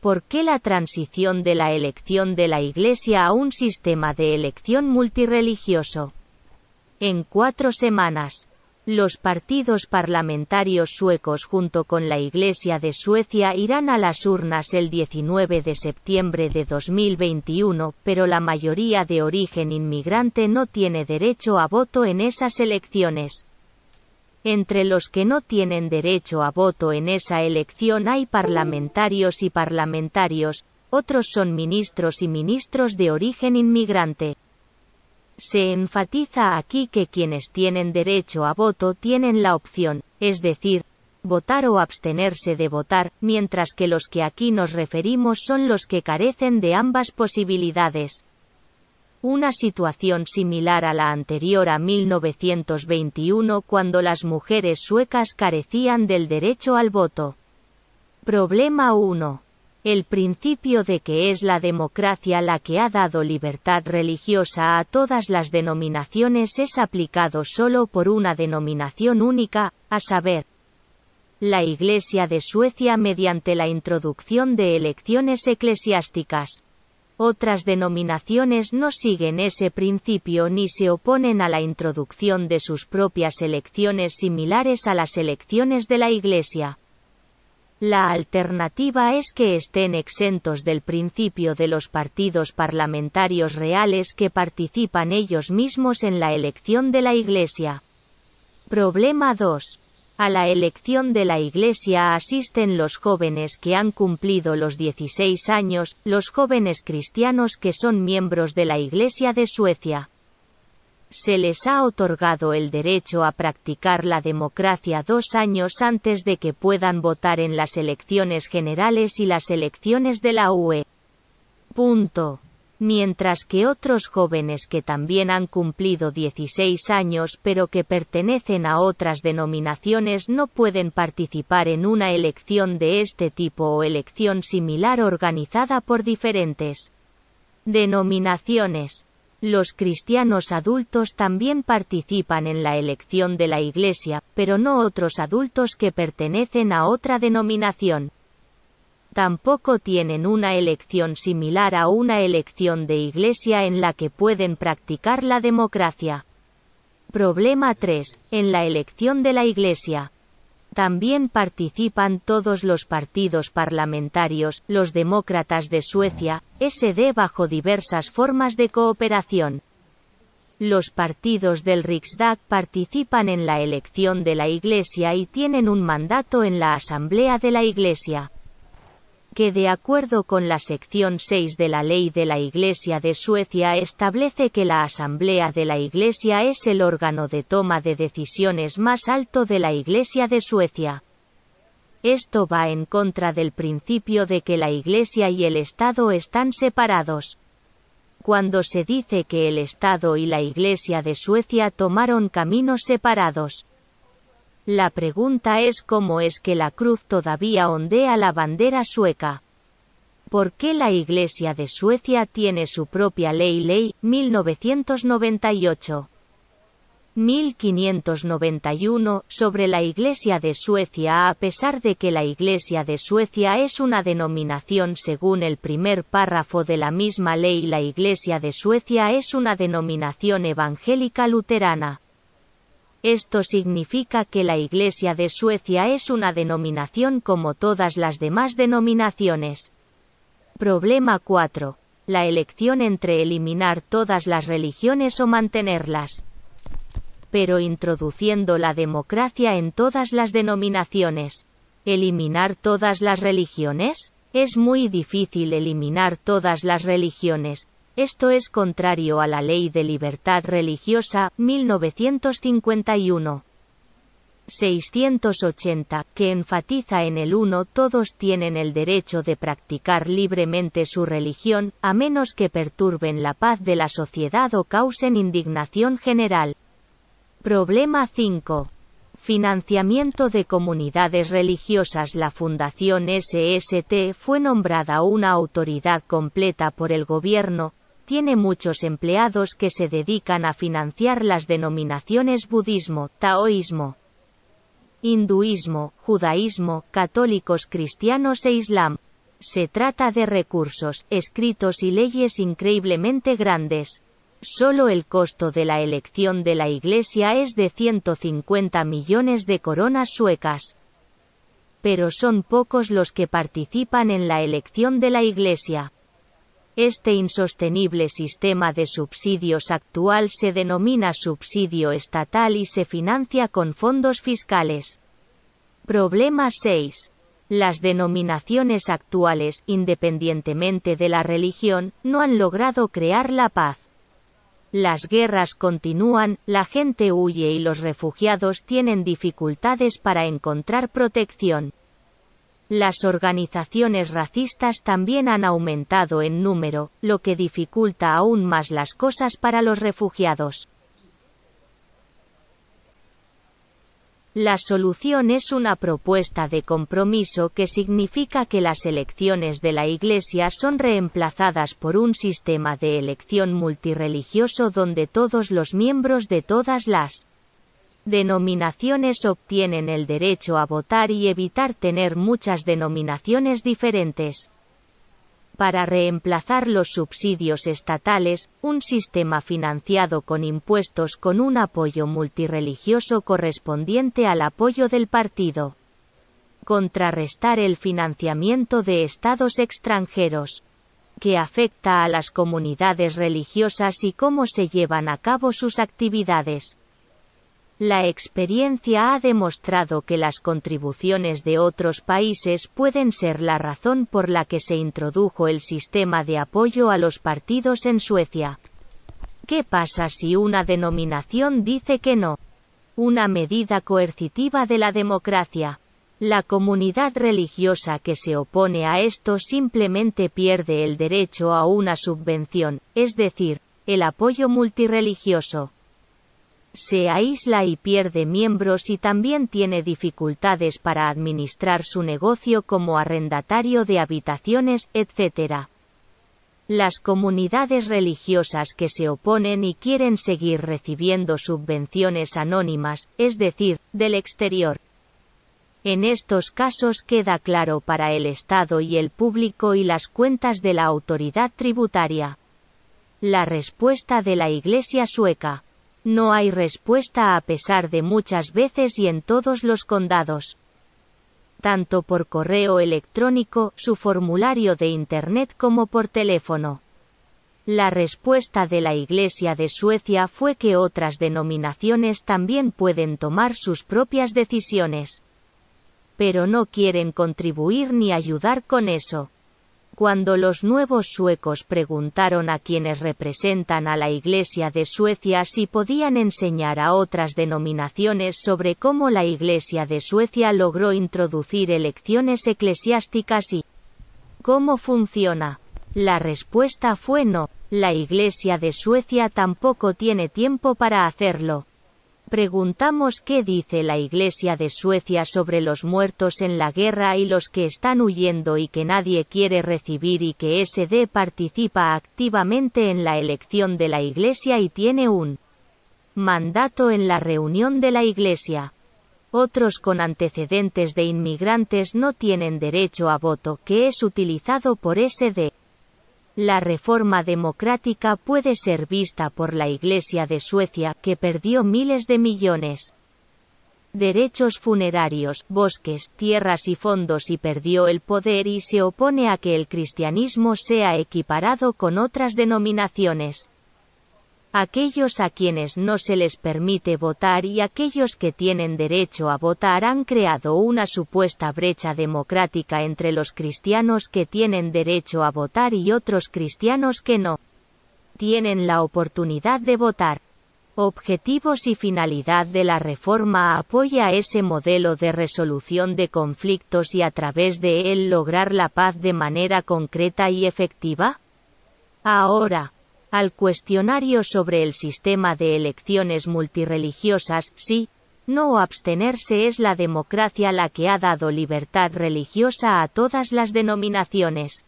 ¿Por qué la transición de la elección de la Iglesia a un sistema de elección multireligioso? En cuatro semanas, los partidos parlamentarios suecos junto con la Iglesia de Suecia irán a las urnas el 19 de septiembre de 2021, pero la mayoría de origen inmigrante no tiene derecho a voto en esas elecciones. Entre los que no tienen derecho a voto en esa elección hay parlamentarios y parlamentarios, otros son ministros y ministros de origen inmigrante. Se enfatiza aquí que quienes tienen derecho a voto tienen la opción, es decir, votar o abstenerse de votar, mientras que los que aquí nos referimos son los que carecen de ambas posibilidades. Una situación similar a la anterior a 1921 cuando las mujeres suecas carecían del derecho al voto. Problema 1 el principio de que es la democracia la que ha dado libertad religiosa a todas las denominaciones es aplicado solo por una denominación única, a saber, la Iglesia de Suecia mediante la introducción de elecciones eclesiásticas. Otras denominaciones no siguen ese principio ni se oponen a la introducción de sus propias elecciones similares a las elecciones de la Iglesia. La alternativa es que estén exentos del principio de los partidos parlamentarios reales que participan ellos mismos en la elección de la Iglesia. Problema 2. A la elección de la Iglesia asisten los jóvenes que han cumplido los 16 años, los jóvenes cristianos que son miembros de la Iglesia de Suecia se les ha otorgado el derecho a practicar la democracia dos años antes de que puedan votar en las elecciones generales y las elecciones de la UE. Punto. Mientras que otros jóvenes que también han cumplido 16 años pero que pertenecen a otras denominaciones no pueden participar en una elección de este tipo o elección similar organizada por diferentes denominaciones. Los cristianos adultos también participan en la elección de la Iglesia, pero no otros adultos que pertenecen a otra denominación. Tampoco tienen una elección similar a una elección de Iglesia en la que pueden practicar la democracia. Problema 3. En la elección de la Iglesia. También participan todos los partidos parlamentarios, los demócratas de Suecia, SD bajo diversas formas de cooperación. Los partidos del Riksdag participan en la elección de la Iglesia y tienen un mandato en la Asamblea de la Iglesia que de acuerdo con la sección 6 de la Ley de la Iglesia de Suecia establece que la Asamblea de la Iglesia es el órgano de toma de decisiones más alto de la Iglesia de Suecia. Esto va en contra del principio de que la Iglesia y el Estado están separados. Cuando se dice que el Estado y la Iglesia de Suecia tomaron caminos separados, la pregunta es cómo es que la cruz todavía ondea la bandera sueca. ¿Por qué la Iglesia de Suecia tiene su propia ley Ley 1998? 1591 sobre la Iglesia de Suecia a pesar de que la Iglesia de Suecia es una denominación según el primer párrafo de la misma ley la Iglesia de Suecia es una denominación evangélica luterana. Esto significa que la Iglesia de Suecia es una denominación como todas las demás denominaciones. Problema 4. La elección entre eliminar todas las religiones o mantenerlas. Pero introduciendo la democracia en todas las denominaciones. ¿Eliminar todas las religiones? Es muy difícil eliminar todas las religiones, esto es contrario a la Ley de Libertad Religiosa, 1951. 680, que enfatiza en el uno todos tienen el derecho de practicar libremente su religión, a menos que perturben la paz de la sociedad o causen indignación general. Problema 5. Financiamiento de comunidades religiosas La Fundación SST fue nombrada una autoridad completa por el gobierno, tiene muchos empleados que se dedican a financiar las denominaciones budismo, taoísmo, hinduismo, judaísmo, católicos cristianos e islam. Se trata de recursos, escritos y leyes increíblemente grandes. Solo el costo de la elección de la Iglesia es de 150 millones de coronas suecas. Pero son pocos los que participan en la elección de la Iglesia. Este insostenible sistema de subsidios actual se denomina subsidio estatal y se financia con fondos fiscales. Problema 6. Las denominaciones actuales, independientemente de la religión, no han logrado crear la paz. Las guerras continúan, la gente huye y los refugiados tienen dificultades para encontrar protección. Las organizaciones racistas también han aumentado en número, lo que dificulta aún más las cosas para los refugiados. La solución es una propuesta de compromiso que significa que las elecciones de la Iglesia son reemplazadas por un sistema de elección multireligioso donde todos los miembros de todas las denominaciones obtienen el derecho a votar y evitar tener muchas denominaciones diferentes para reemplazar los subsidios estatales, un sistema financiado con impuestos con un apoyo multireligioso correspondiente al apoyo del partido. Contrarrestar el financiamiento de estados extranjeros que afecta a las comunidades religiosas y cómo se llevan a cabo sus actividades. La experiencia ha demostrado que las contribuciones de otros países pueden ser la razón por la que se introdujo el sistema de apoyo a los partidos en Suecia. ¿Qué pasa si una denominación dice que no? Una medida coercitiva de la democracia. La comunidad religiosa que se opone a esto simplemente pierde el derecho a una subvención, es decir, el apoyo multireligioso se aísla y pierde miembros y también tiene dificultades para administrar su negocio como arrendatario de habitaciones, etc. Las comunidades religiosas que se oponen y quieren seguir recibiendo subvenciones anónimas, es decir, del exterior. En estos casos queda claro para el Estado y el público y las cuentas de la autoridad tributaria. La respuesta de la Iglesia sueca. No hay respuesta a pesar de muchas veces y en todos los condados. Tanto por correo electrónico, su formulario de Internet como por teléfono. La respuesta de la Iglesia de Suecia fue que otras denominaciones también pueden tomar sus propias decisiones. Pero no quieren contribuir ni ayudar con eso. Cuando los nuevos suecos preguntaron a quienes representan a la Iglesia de Suecia si podían enseñar a otras denominaciones sobre cómo la Iglesia de Suecia logró introducir elecciones eclesiásticas y cómo funciona, la respuesta fue no. La Iglesia de Suecia tampoco tiene tiempo para hacerlo. Preguntamos qué dice la Iglesia de Suecia sobre los muertos en la guerra y los que están huyendo y que nadie quiere recibir y que SD participa activamente en la elección de la Iglesia y tiene un mandato en la reunión de la Iglesia. Otros con antecedentes de inmigrantes no tienen derecho a voto que es utilizado por SD. La reforma democrática puede ser vista por la Iglesia de Suecia, que perdió miles de millones. Derechos funerarios, bosques, tierras y fondos y perdió el poder y se opone a que el cristianismo sea equiparado con otras denominaciones aquellos a quienes no se les permite votar y aquellos que tienen derecho a votar han creado una supuesta brecha democrática entre los cristianos que tienen derecho a votar y otros cristianos que no tienen la oportunidad de votar. Objetivos y finalidad de la reforma apoya ese modelo de resolución de conflictos y a través de él lograr la paz de manera concreta y efectiva? Ahora, al cuestionario sobre el sistema de elecciones multireligiosas, sí, no abstenerse es la democracia la que ha dado libertad religiosa a todas las denominaciones.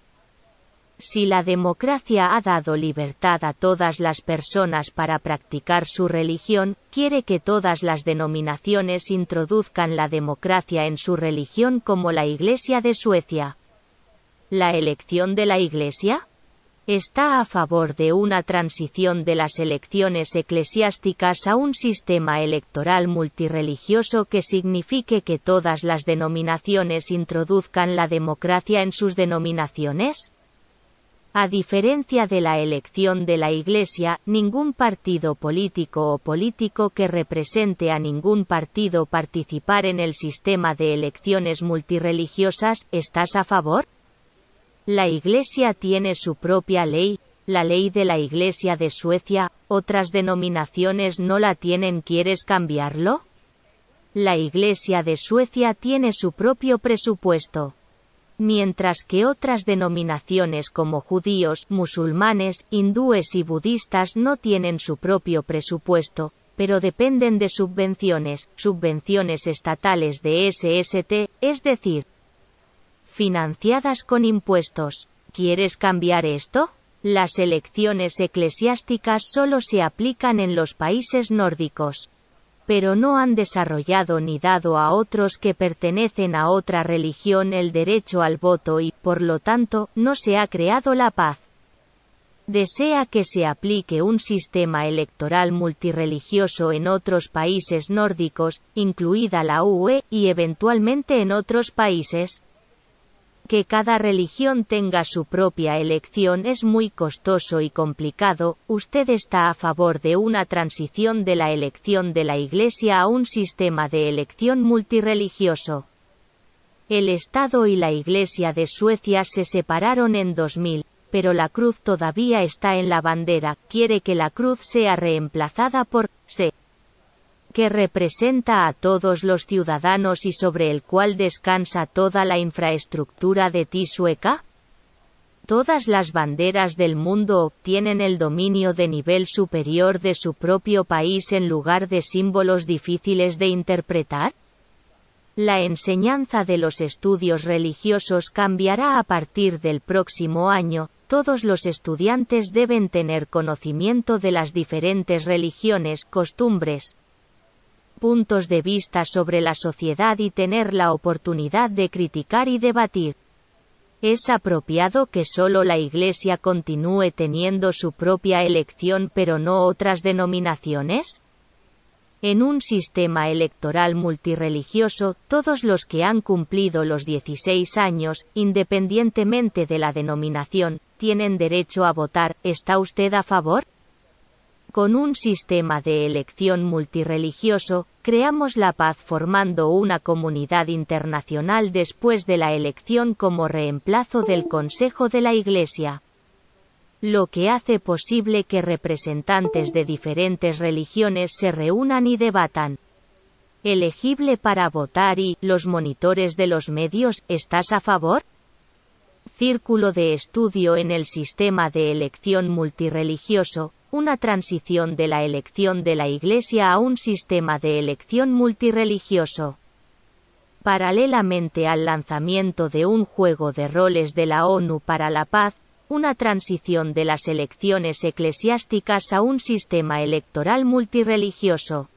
Si la democracia ha dado libertad a todas las personas para practicar su religión, quiere que todas las denominaciones introduzcan la democracia en su religión como la Iglesia de Suecia. ¿La elección de la Iglesia? Está a favor de una transición de las elecciones eclesiásticas a un sistema electoral multireligioso que signifique que todas las denominaciones introduzcan la democracia en sus denominaciones? A diferencia de la elección de la Iglesia, ningún partido político o político que represente a ningún partido participar en el sistema de elecciones multireligiosas, ¿estás a favor? La Iglesia tiene su propia ley, la ley de la Iglesia de Suecia, otras denominaciones no la tienen, ¿quieres cambiarlo? La Iglesia de Suecia tiene su propio presupuesto. Mientras que otras denominaciones como judíos, musulmanes, hindúes y budistas no tienen su propio presupuesto, pero dependen de subvenciones, subvenciones estatales de SST, es decir, financiadas con impuestos. ¿Quieres cambiar esto? Las elecciones eclesiásticas solo se aplican en los países nórdicos. Pero no han desarrollado ni dado a otros que pertenecen a otra religión el derecho al voto y, por lo tanto, no se ha creado la paz. Desea que se aplique un sistema electoral multireligioso en otros países nórdicos, incluida la UE, y eventualmente en otros países, que cada religión tenga su propia elección es muy costoso y complicado, usted está a favor de una transición de la elección de la Iglesia a un sistema de elección multireligioso. El Estado y la Iglesia de Suecia se separaron en 2000, pero la cruz todavía está en la bandera, quiere que la cruz sea reemplazada por se que representa a todos los ciudadanos y sobre el cual descansa toda la infraestructura de ti sueca? Todas las banderas del mundo obtienen el dominio de nivel superior de su propio país en lugar de símbolos difíciles de interpretar? La enseñanza de los estudios religiosos cambiará a partir del próximo año, todos los estudiantes deben tener conocimiento de las diferentes religiones, costumbres, puntos de vista sobre la sociedad y tener la oportunidad de criticar y debatir. ¿Es apropiado que solo la Iglesia continúe teniendo su propia elección pero no otras denominaciones? En un sistema electoral multireligioso, todos los que han cumplido los 16 años, independientemente de la denominación, tienen derecho a votar. ¿Está usted a favor? Con un sistema de elección multireligioso, creamos la paz formando una comunidad internacional después de la elección como reemplazo del Consejo de la Iglesia. Lo que hace posible que representantes de diferentes religiones se reúnan y debatan. Elegible para votar y los monitores de los medios, ¿estás a favor? Círculo de estudio en el sistema de elección multireligioso, una transición de la elección de la Iglesia a un sistema de elección multireligioso. Paralelamente al lanzamiento de un juego de roles de la ONU para la paz, una transición de las elecciones eclesiásticas a un sistema electoral multireligioso.